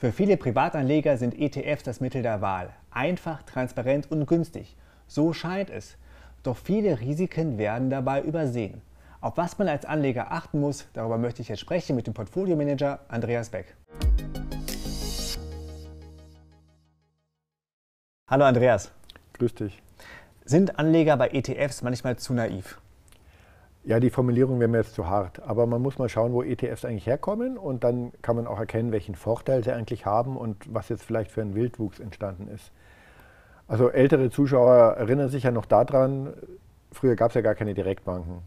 Für viele Privatanleger sind ETFs das Mittel der Wahl. Einfach, transparent und günstig. So scheint es. Doch viele Risiken werden dabei übersehen. Auf was man als Anleger achten muss, darüber möchte ich jetzt sprechen mit dem Portfoliomanager Andreas Beck. Hallo Andreas. Grüß dich. Sind Anleger bei ETFs manchmal zu naiv? Ja, die Formulierung wäre mir jetzt zu hart. Aber man muss mal schauen, wo ETFs eigentlich herkommen und dann kann man auch erkennen, welchen Vorteil sie eigentlich haben und was jetzt vielleicht für ein Wildwuchs entstanden ist. Also ältere Zuschauer erinnern sich ja noch daran, früher gab es ja gar keine Direktbanken.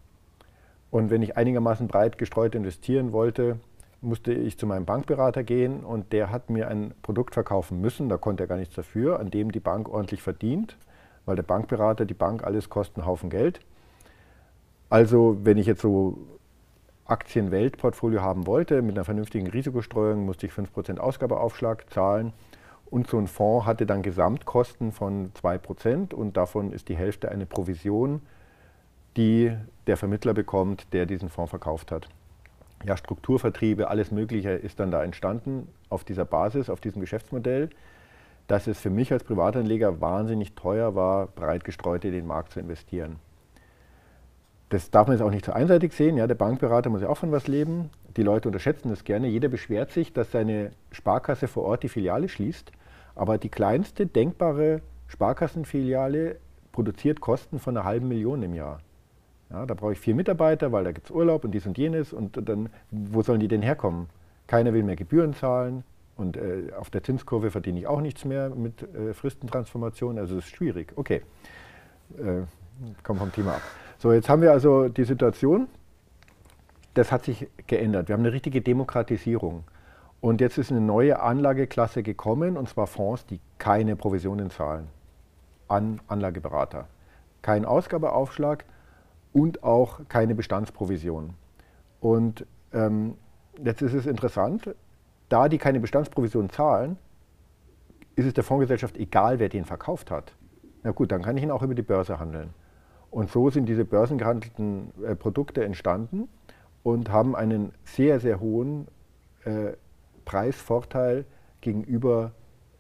Und wenn ich einigermaßen breit gestreut investieren wollte, musste ich zu meinem Bankberater gehen und der hat mir ein Produkt verkaufen müssen, da konnte er gar nichts dafür, an dem die Bank ordentlich verdient, weil der Bankberater, die Bank, alles kostet einen Haufen Geld. Also wenn ich jetzt so Aktienweltportfolio haben wollte mit einer vernünftigen Risikostreuung, musste ich 5% Ausgabeaufschlag zahlen. Und so ein Fonds hatte dann Gesamtkosten von 2% und davon ist die Hälfte eine Provision, die der Vermittler bekommt, der diesen Fonds verkauft hat. Ja, Strukturvertriebe, alles Mögliche ist dann da entstanden auf dieser Basis, auf diesem Geschäftsmodell, dass es für mich als Privatanleger wahnsinnig teuer war, breit gestreut in den Markt zu investieren. Das darf man jetzt auch nicht zu einseitig sehen. Ja, der Bankberater muss ja auch von was leben. Die Leute unterschätzen das gerne. Jeder beschwert sich, dass seine Sparkasse vor Ort die Filiale schließt. Aber die kleinste denkbare Sparkassenfiliale produziert Kosten von einer halben Million im Jahr. Ja, da brauche ich vier Mitarbeiter, weil da gibt es Urlaub und dies und jenes. Und dann, wo sollen die denn herkommen? Keiner will mehr Gebühren zahlen. Und äh, auf der Zinskurve verdiene ich auch nichts mehr mit äh, Fristentransformation. Also es ist schwierig. Okay, äh, kommen vom Thema ab. So, jetzt haben wir also die Situation, das hat sich geändert. Wir haben eine richtige Demokratisierung. Und jetzt ist eine neue Anlageklasse gekommen, und zwar Fonds, die keine Provisionen zahlen an Anlageberater. Kein Ausgabeaufschlag und auch keine Bestandsprovision. Und ähm, jetzt ist es interessant, da die keine Bestandsprovision zahlen, ist es der Fondsgesellschaft egal, wer den verkauft hat. Na gut, dann kann ich ihn auch über die Börse handeln. Und so sind diese börsengehandelten äh, Produkte entstanden und haben einen sehr, sehr hohen äh, Preisvorteil gegenüber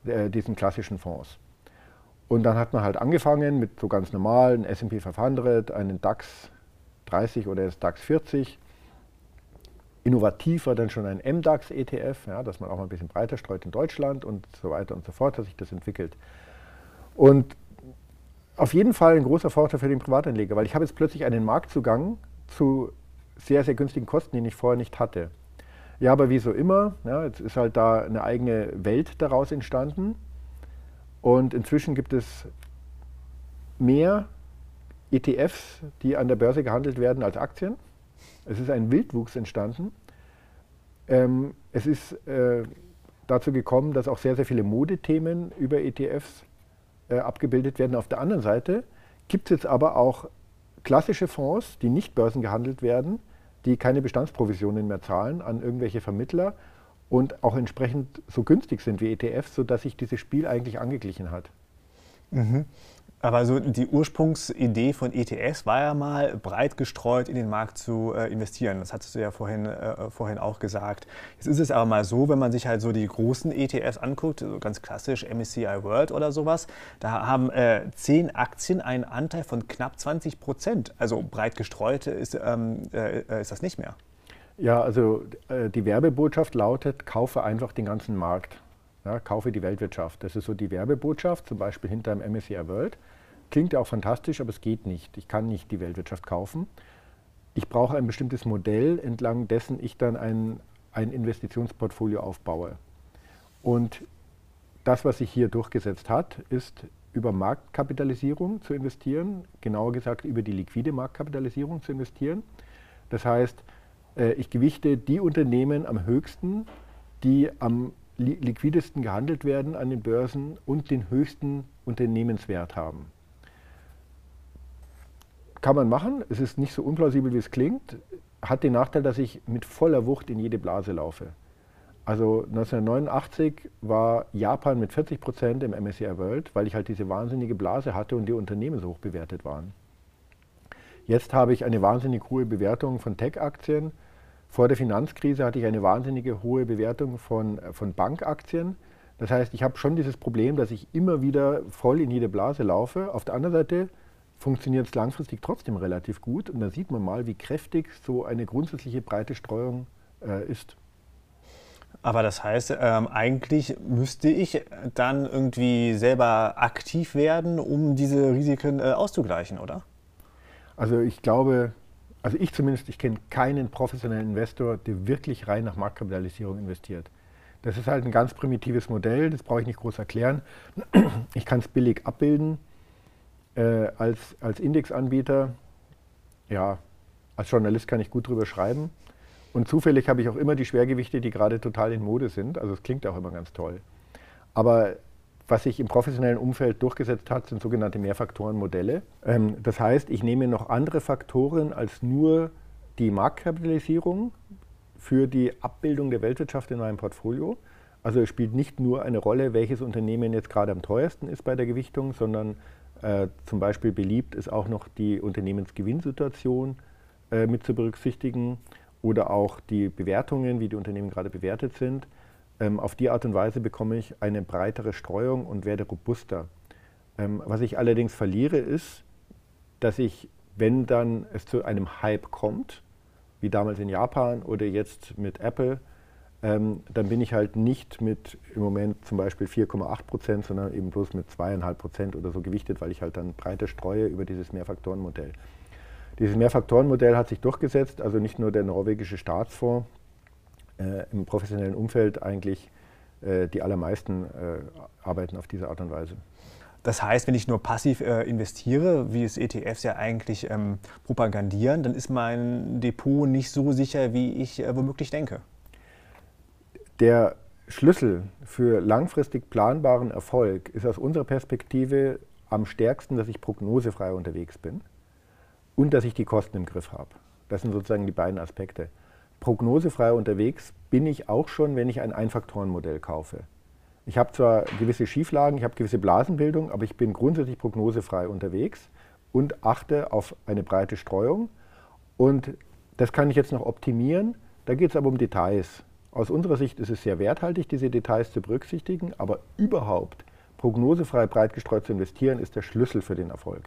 äh, diesen klassischen Fonds. Und dann hat man halt angefangen mit so ganz normalen S&P 500, einen DAX 30 oder das DAX 40. Innovativ war dann schon ein MDAX ETF, ja, dass man auch mal ein bisschen breiter streut in Deutschland und so weiter und so fort, hat sich das entwickelt. Und auf jeden Fall ein großer Vorteil für den Privatanleger, weil ich habe jetzt plötzlich einen Marktzugang zu sehr, sehr günstigen Kosten, den ich vorher nicht hatte. Ja, aber wie so immer, ja, jetzt ist halt da eine eigene Welt daraus entstanden und inzwischen gibt es mehr ETFs, die an der Börse gehandelt werden als Aktien. Es ist ein Wildwuchs entstanden. Ähm, es ist äh, dazu gekommen, dass auch sehr, sehr viele Modethemen über ETFs äh, abgebildet werden. Auf der anderen Seite gibt es jetzt aber auch klassische Fonds, die nicht börsengehandelt werden, die keine Bestandsprovisionen mehr zahlen an irgendwelche Vermittler und auch entsprechend so günstig sind wie ETFs, sodass sich dieses Spiel eigentlich angeglichen hat. Mhm. Aber so die Ursprungsidee von ETS war ja mal breit gestreut in den Markt zu äh, investieren. Das hattest du ja vorhin, äh, vorhin auch gesagt. Jetzt ist es aber mal so, wenn man sich halt so die großen ETFs anguckt, so ganz klassisch MSCI World oder sowas, da haben äh, zehn Aktien einen Anteil von knapp 20 Prozent. Also breit gestreut ist, ähm, äh, ist das nicht mehr. Ja, also äh, die Werbebotschaft lautet, kaufe einfach den ganzen Markt. Ja, kaufe die Weltwirtschaft. Das ist so die Werbebotschaft, zum Beispiel hinter dem MSCI World. Klingt ja auch fantastisch, aber es geht nicht. Ich kann nicht die Weltwirtschaft kaufen. Ich brauche ein bestimmtes Modell, entlang dessen ich dann ein, ein Investitionsportfolio aufbaue. Und das, was sich hier durchgesetzt hat, ist über Marktkapitalisierung zu investieren, genauer gesagt über die liquide Marktkapitalisierung zu investieren. Das heißt, äh, ich gewichte die Unternehmen am höchsten, die am liquidesten gehandelt werden an den Börsen und den höchsten Unternehmenswert haben. Kann man machen, es ist nicht so unplausibel, wie es klingt, hat den Nachteil, dass ich mit voller Wucht in jede Blase laufe. Also 1989 war Japan mit 40 Prozent im MSCI World, weil ich halt diese wahnsinnige Blase hatte und die Unternehmen so hoch bewertet waren. Jetzt habe ich eine wahnsinnig hohe Bewertung von Tech-Aktien, Vor der Finanzkrise hatte ich eine wahnsinnige hohe Bewertung von, von Bankaktien. Das heißt, ich habe schon dieses Problem, dass ich immer wieder voll in jede Blase laufe. Auf der anderen Seite funktioniert es langfristig trotzdem relativ gut. Und da sieht man mal, wie kräftig so eine grundsätzliche breite Streuung äh, ist. Aber das heißt, ähm, eigentlich müsste ich dann irgendwie selber aktiv werden, um diese Risiken äh, auszugleichen, oder? Also ich glaube, also ich zumindest, ich kenne keinen professionellen Investor, der wirklich rein nach Marktkapitalisierung investiert. Das ist halt ein ganz primitives Modell, das brauche ich nicht groß erklären. Ich kann es billig abbilden äh, als, als Indexanbieter. Ja, als Journalist kann ich gut drüber schreiben. Und zufällig habe ich auch immer die Schwergewichte, die gerade total in Mode sind. Also es klingt auch immer ganz toll. Aber was sich im professionellen Umfeld durchgesetzt hat, sind sogenannte Mehrfaktorenmodelle. Ähm, das heißt, ich nehme noch andere Faktoren als nur die Marktkapitalisierung für die Abbildung der Weltwirtschaft in meinem Portfolio. Also es spielt nicht nur eine Rolle, welches Unternehmen jetzt gerade am teuersten ist bei der Gewichtung, sondern äh, zum Beispiel beliebt ist auch noch die Unternehmensgewinnsituation äh, mit zu berücksichtigen oder auch die Bewertungen, wie die Unternehmen gerade bewertet sind. Ähm, auf die Art und Weise bekomme ich eine breitere Streuung und werde robuster. Ähm, was ich allerdings verliere, ist, dass ich, wenn dann es zu einem Hype kommt, wie damals in Japan oder jetzt mit Apple, ähm, dann bin ich halt nicht mit im Moment zum Beispiel 4,8 Prozent, sondern eben bloß mit 2,5 Prozent oder so gewichtet, weil ich halt dann breiter streue über dieses Mehrfaktorenmodell. Dieses Mehrfaktorenmodell hat sich durchgesetzt, also nicht nur der norwegische Staatsfonds, äh, im professionellen Umfeld eigentlich äh, die allermeisten äh, arbeiten auf diese Art und Weise. Das heißt, wenn ich nur passiv äh, investiere, wie es ETFs ja eigentlich ähm, propagandieren, dann ist mein Depot nicht so sicher, wie ich äh, womöglich denke. Der Schlüssel für langfristig planbaren Erfolg ist aus unserer Perspektive am stärksten, dass ich prognosefrei unterwegs bin und dass ich die Kosten im Griff habe. Das sind sozusagen die beiden Aspekte. Prognosefrei unterwegs bin ich auch schon, wenn ich ein Einfaktorenmodell kaufe. Ich habe zwar gewisse Schieflagen, ich habe gewisse Blasenbildung, aber ich bin grundsätzlich prognosefrei unterwegs und achte auf eine breite Streuung. Und das kann ich jetzt noch optimieren. Da geht es aber um Details. Aus unserer Sicht ist es sehr werthaltig, diese Details zu berücksichtigen, aber überhaupt prognosefrei breit gestreut zu investieren, ist der Schlüssel für den Erfolg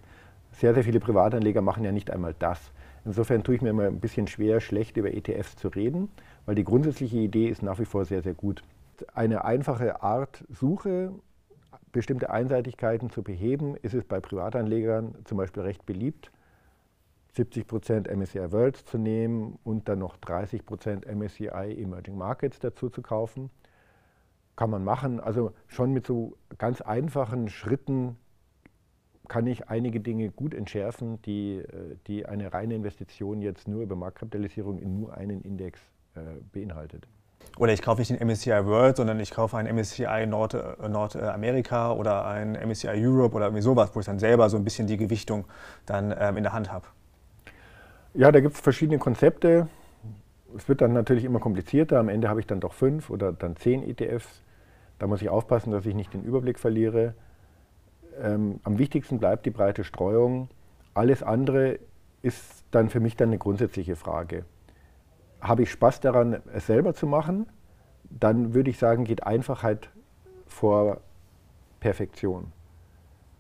sehr, sehr viele Privatanleger machen ja nicht einmal das. Insofern tue ich mir immer ein bisschen schwer, schlecht über ETFs zu reden, weil die grundsätzliche Idee ist nach wie vor sehr, sehr gut. Eine einfache Art Suche, bestimmte Einseitigkeiten zu beheben, ist es bei Privatanlegern zum Beispiel recht beliebt, 70% MSCI World zu nehmen und dann noch 30% MSCI Emerging Markets dazu zu kaufen. Kann man machen, also schon mit so ganz einfachen Schritten kann ich einige Dinge gut entschärfen, die, äh, die eine reine Investition jetzt nur über Marktkapitalisierung in nur einen Index äh, beinhaltet. Oder ich kaufe nicht den MSCI World, sondern ich kaufe einen MSCI Nord, äh, Nordamerika oder einen MSCI Europe oder irgendwie sowas, wo ich dann selber so ein bisschen die Gewichtung dann ähm, in der Hand habe. Ja, da gibt es verschiedene Konzepte. Es wird dann natürlich immer komplizierter. Am Ende habe ich dann doch fünf oder dann zehn ETFs. Da muss ich aufpassen, dass ich nicht den Überblick verliere ähm, am wichtigsten bleibt die breite Streuung. Alles andere ist dann für mich dann eine grundsätzliche Frage. Habe ich Spaß daran, es selber zu machen? Dann würde ich sagen, geht Einfachheit vor Perfektion.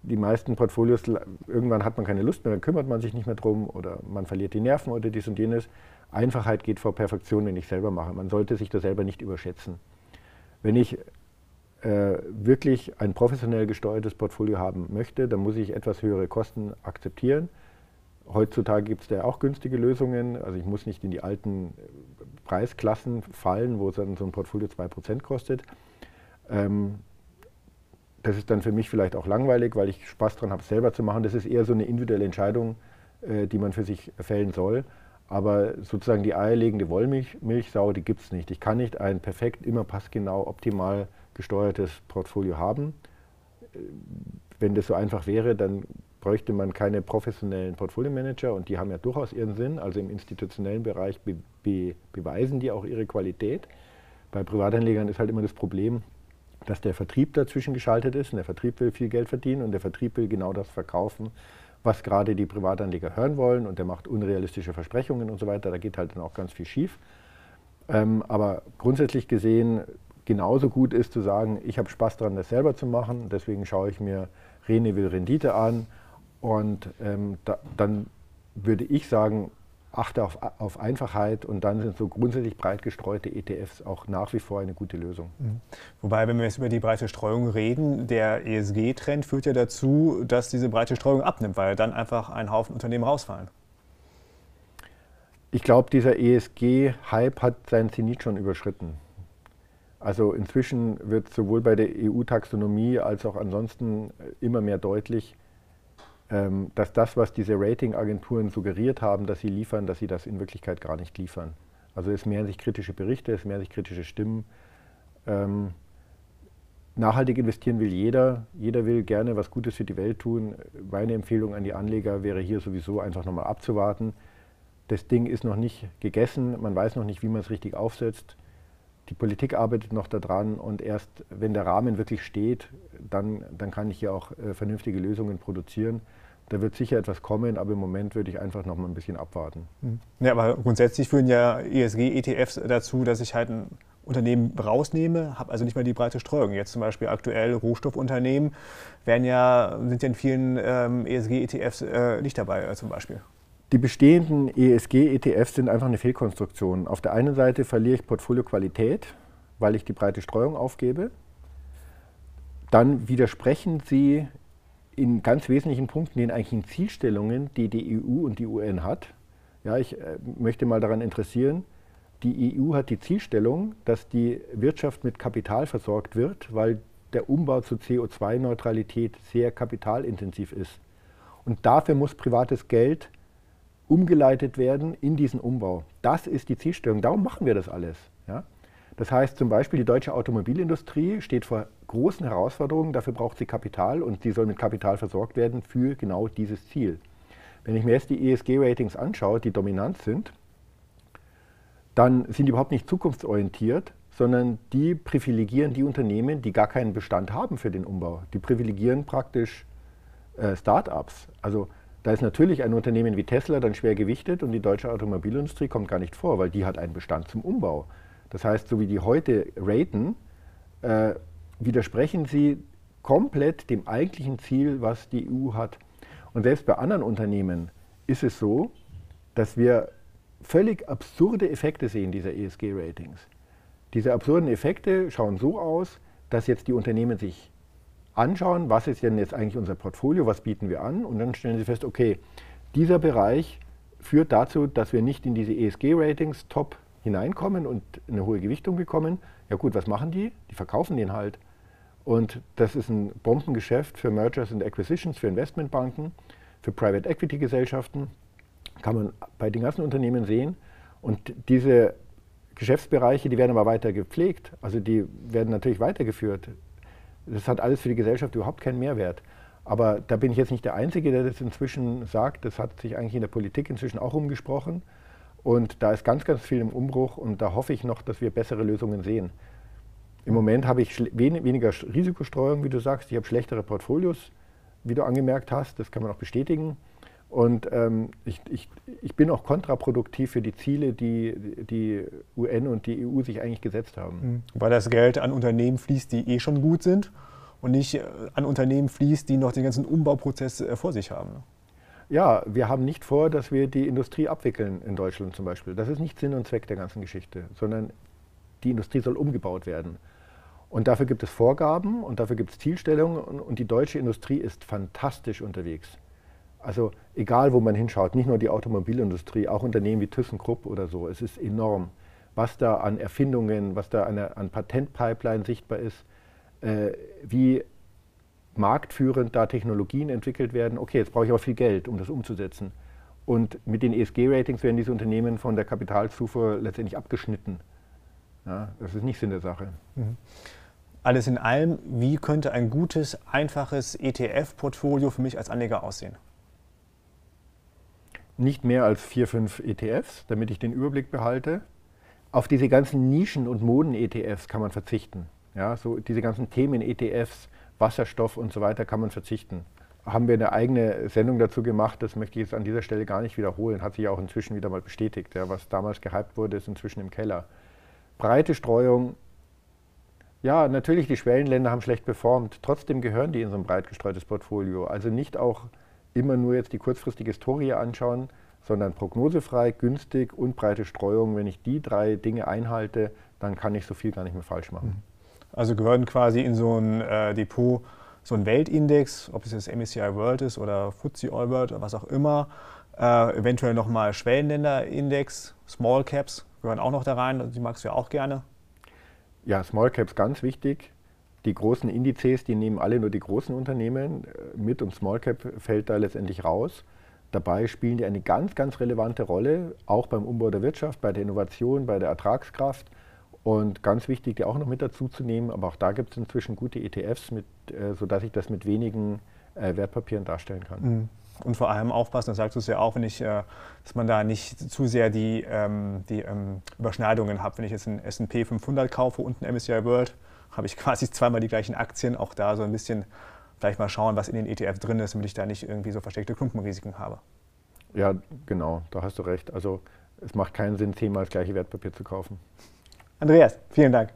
Die meisten Portfolios, irgendwann hat man keine Lust mehr, dann kümmert man sich nicht mehr drum oder man verliert die Nerven oder dies und jenes. Einfachheit geht vor Perfektion, wenn ich selber mache. Man sollte sich da selber nicht überschätzen. Wenn ich wirklich ein professionell gesteuertes Portfolio haben möchte, dann muss ich etwas höhere Kosten akzeptieren. Heutzutage gibt es da auch günstige Lösungen. Also ich muss nicht in die alten äh, Preisklassen fallen, wo dann so ein Portfolio 2% kostet. Ähm, das ist dann für mich vielleicht auch langweilig, weil ich Spaß daran habe, es selber zu machen. Das ist eher so eine individuelle Entscheidung, äh, die man für sich fällen soll. Aber sozusagen die eierlegende Wollmilchsau, die gibt es nicht. Ich kann nicht ein perfekt, immer passgenau, optimal gesteuertes Portfolio haben. Wenn das so einfach wäre, dann bräuchte man keine professionellen Portfolio-Manager und die haben ja durchaus ihren Sinn. Also im institutionellen Bereich be be beweisen die auch ihre Qualität. Bei Privatanlegern ist halt immer das Problem, dass der Vertrieb dazwischen geschaltet ist und der Vertrieb will viel Geld verdienen und der Vertrieb will genau das verkaufen, was gerade die Privatanleger hören wollen und der macht unrealistische Versprechungen und so weiter. Da geht halt dann auch ganz viel schief. Ähm, aber grundsätzlich gesehen genauso gut ist zu sagen, ich habe Spaß daran, das selber zu machen, deswegen schaue ich mir Rene will Rendite an und ähm, da, dann würde ich sagen, achte auf, auf, Einfachheit und dann sind so grundsätzlich breit gestreute ETFs auch nach wie vor eine gute Lösung. Mhm. Wobei, wenn wir jetzt über die breite Streuung reden, der ESG-Trend führt ja dazu, dass diese breite Streuung abnimmt, weil dann einfach ein Haufen Unternehmen rausfallen. Ich glaube, dieser ESG-Hype hat seinen Zenit schon überschritten. Also inzwischen wird sowohl bei der EU-Taxonomie als auch ansonsten immer mehr deutlich, ähm, dass das, was diese Ratingagenturen suggeriert haben, dass sie liefern, dass sie das in Wirklichkeit gar nicht liefern. Also es mehren sich kritische Berichte, es mehren sich kritische Stimmen. Ähm, nachhaltig investieren will jeder. Jeder will gerne was Gutes für die Welt tun. Meine Empfehlung an die Anleger wäre hier sowieso einfach nochmal abzuwarten. Das Ding ist noch nicht gegessen, man weiß noch nicht, wie man es richtig aufsetzt. Die Politik arbeitet noch daran und erst wenn der Rahmen wirklich steht, dann, dann kann ich hier auch äh, vernünftige Lösungen produzieren. Da wird sicher etwas kommen, aber im Moment würde ich einfach noch mal ein bisschen abwarten. Mhm. Ja, aber grundsätzlich führen ja ESG-ETFs dazu, dass ich halt ein Unternehmen rausnehme, habe also nicht mehr die breite Streuung. Jetzt zum Beispiel aktuell Rohstoffunternehmen werden ja, sind ja in vielen ähm, ESG-ETFs äh, nicht dabei äh, zum Beispiel. Die bestehenden ESG-ETFs sind einfach eine Fehlkonstruktion. Auf der einen Seite verliere ich Portfolioqualität, weil ich die breite Streuung aufgebe. Dann widersprechen sie in ganz wesentlichen Punkten den eigentlichen Zielstellungen, die die EU und die UN hat. Ja, ich äh, möchte mal daran interessieren, die EU hat die Zielstellung, dass die Wirtschaft mit Kapital versorgt wird, weil der Umbau zur CO2-Neutralität sehr kapitalintensiv ist. Und dafür muss privates Geld umgeleitet werden in diesen Umbau. Das ist die Zielstellung. Darum machen wir das alles. Ja? Das heißt zum Beispiel, die deutsche Automobilindustrie steht vor großen Herausforderungen. Dafür braucht sie Kapital und sie soll mit Kapital versorgt werden für genau dieses Ziel. Wenn ich mir jetzt die ESG-Ratings anschaue, die dominant sind, dann sind die überhaupt nicht zukunftsorientiert, sondern die privilegieren die Unternehmen, die gar keinen Bestand haben für den Umbau. Die privilegieren praktisch äh, Start-ups. Also da ist natürlich ein Unternehmen wie Tesla dann schwer gewichtet und die deutsche Automobilindustrie kommt gar nicht vor, weil die hat einen Bestand zum Umbau. Das heißt, so wie die heute raten, äh, widersprechen sie komplett dem eigentlichen Ziel, was die EU hat. Und selbst bei anderen Unternehmen ist es so, dass wir völlig absurde Effekte sehen dieser ESG-Ratings. Diese absurden Effekte schauen so aus, dass jetzt die Unternehmen sich anschauen, was ist denn jetzt eigentlich unser Portfolio, was bieten wir an und dann stellen Sie fest, okay, dieser Bereich führt dazu, dass wir nicht in diese ESG-Ratings top hineinkommen und eine hohe Gewichtung bekommen. Ja gut, was machen die? Die verkaufen den halt. Und das ist ein Bombengeschäft für Mergers and Acquisitions, für Investmentbanken, für Private Equity Gesellschaften. Kann man bei den ganzen Unternehmen sehen. Und diese Geschäftsbereiche, die werden aber weiter gepflegt. Also die werden natürlich weitergeführt. Das hat alles für die Gesellschaft überhaupt keinen Mehrwert. Aber da bin ich jetzt nicht der Einzige, der das inzwischen sagt. Das hat sich eigentlich in der Politik inzwischen auch umgesprochen. Und da ist ganz, ganz viel im Umbruch und da hoffe ich noch, dass wir bessere Lösungen sehen. Im Moment habe ich weniger Risikostreuung, wie du sagst. Ich habe schlechtere Portfolios, wie du angemerkt hast. Das kann man auch bestätigen. Und ähm, ich, ich, ich bin auch kontraproduktiv für die Ziele, die die UN und die EU sich eigentlich gesetzt haben. Mhm. Weil das Geld an Unternehmen fließt, die eh schon gut sind und nicht äh, an Unternehmen fließt, die noch den ganzen Umbauprozess äh, vor sich haben. Ja, wir haben nicht vor, dass wir die Industrie abwickeln in Deutschland zum Beispiel. Das ist nicht Sinn und Zweck der ganzen Geschichte, sondern die Industrie soll umgebaut werden. Und dafür gibt es Vorgaben und dafür gibt es Zielstellungen und die deutsche Industrie ist fantastisch unterwegs. Also egal, wo man hinschaut, nicht nur die Automobilindustrie, auch Unternehmen wie ThyssenKrupp oder so, es ist enorm, was da an Erfindungen, was da an, an Patentpipeline sichtbar ist, äh, wie marktführend da Technologien entwickelt werden. Okay, jetzt brauche ich aber viel Geld, um das umzusetzen. Und mit den ESG-Ratings werden diese Unternehmen von der Kapitalzufuhr letztendlich abgeschnitten. Ja, das ist nicht Sinn der Sache. Mhm. Alles in allem, wie könnte ein gutes, einfaches ETF-Portfolio für mich als Anleger aussehen? Nicht mehr als vier, fünf ETFs, damit ich den Überblick behalte. Auf diese ganzen Nischen- und Moden-ETFs kann man verzichten. Ja, so diese ganzen Themen-ETFs, Wasserstoff und so weiter kann man verzichten. Haben wir eine eigene Sendung dazu gemacht, das möchte ich jetzt an dieser Stelle gar nicht wiederholen, hat sich auch inzwischen wieder mal bestätigt. Ja, was damals gehypt wurde, ist inzwischen im Keller. breite Streuung. Ja, natürlich, die Schwellenländer haben schlecht performt. Trotzdem gehören die in so ein breit gestreutes Portfolio. Also nicht auch immer nur jetzt die kurzfristige Historie anschauen, sondern prognosefrei, günstig und breite Streuung. Wenn ich die drei Dinge einhalte, dann kann ich so viel gar nicht mehr falsch machen. Also gehören quasi in so ein äh, Depot so ein Weltindex, ob es jetzt MSCI World ist oder FTSE All World oder was auch immer, äh, eventuell nochmal Schwellenländerindex, Small Caps gehören auch noch da rein, die magst du ja auch gerne. Ja, Small Caps ganz wichtig. Die großen Indizes, die nehmen alle nur die großen Unternehmen. Mid- und Small Cap fällt da letztendlich raus. Dabei spielen die eine ganz, ganz relevante Rolle, auch beim Umbau der Wirtschaft, bei der Innovation, bei der Ertragskraft. Und ganz wichtig, die auch noch mit dazu zu nehmen, aber auch da gibt es inzwischen gute ETFs, mit, äh, sodass ich das mit wenigen äh, Wertpapieren darstellen kann. Mhm. Und vor allem aufpassen, das sagst du es ja auch, wenn ich, äh, dass man da nicht zu sehr die, ähm, die ähm, Überschneidungen hat. Wenn ich jetzt einen S&P 500 kaufe und einen MSCI World, habe ich quasi zweimal die gleichen Aktien. Auch da so ein bisschen vielleicht mal schauen, was in den ETF drin ist, damit ich da nicht irgendwie so versteckte Klumpenrisiken habe. Ja, genau, da hast du recht. Also es macht keinen Sinn, zehnmal das gleiche Wertpapier zu kaufen. Andreas, vielen Dank.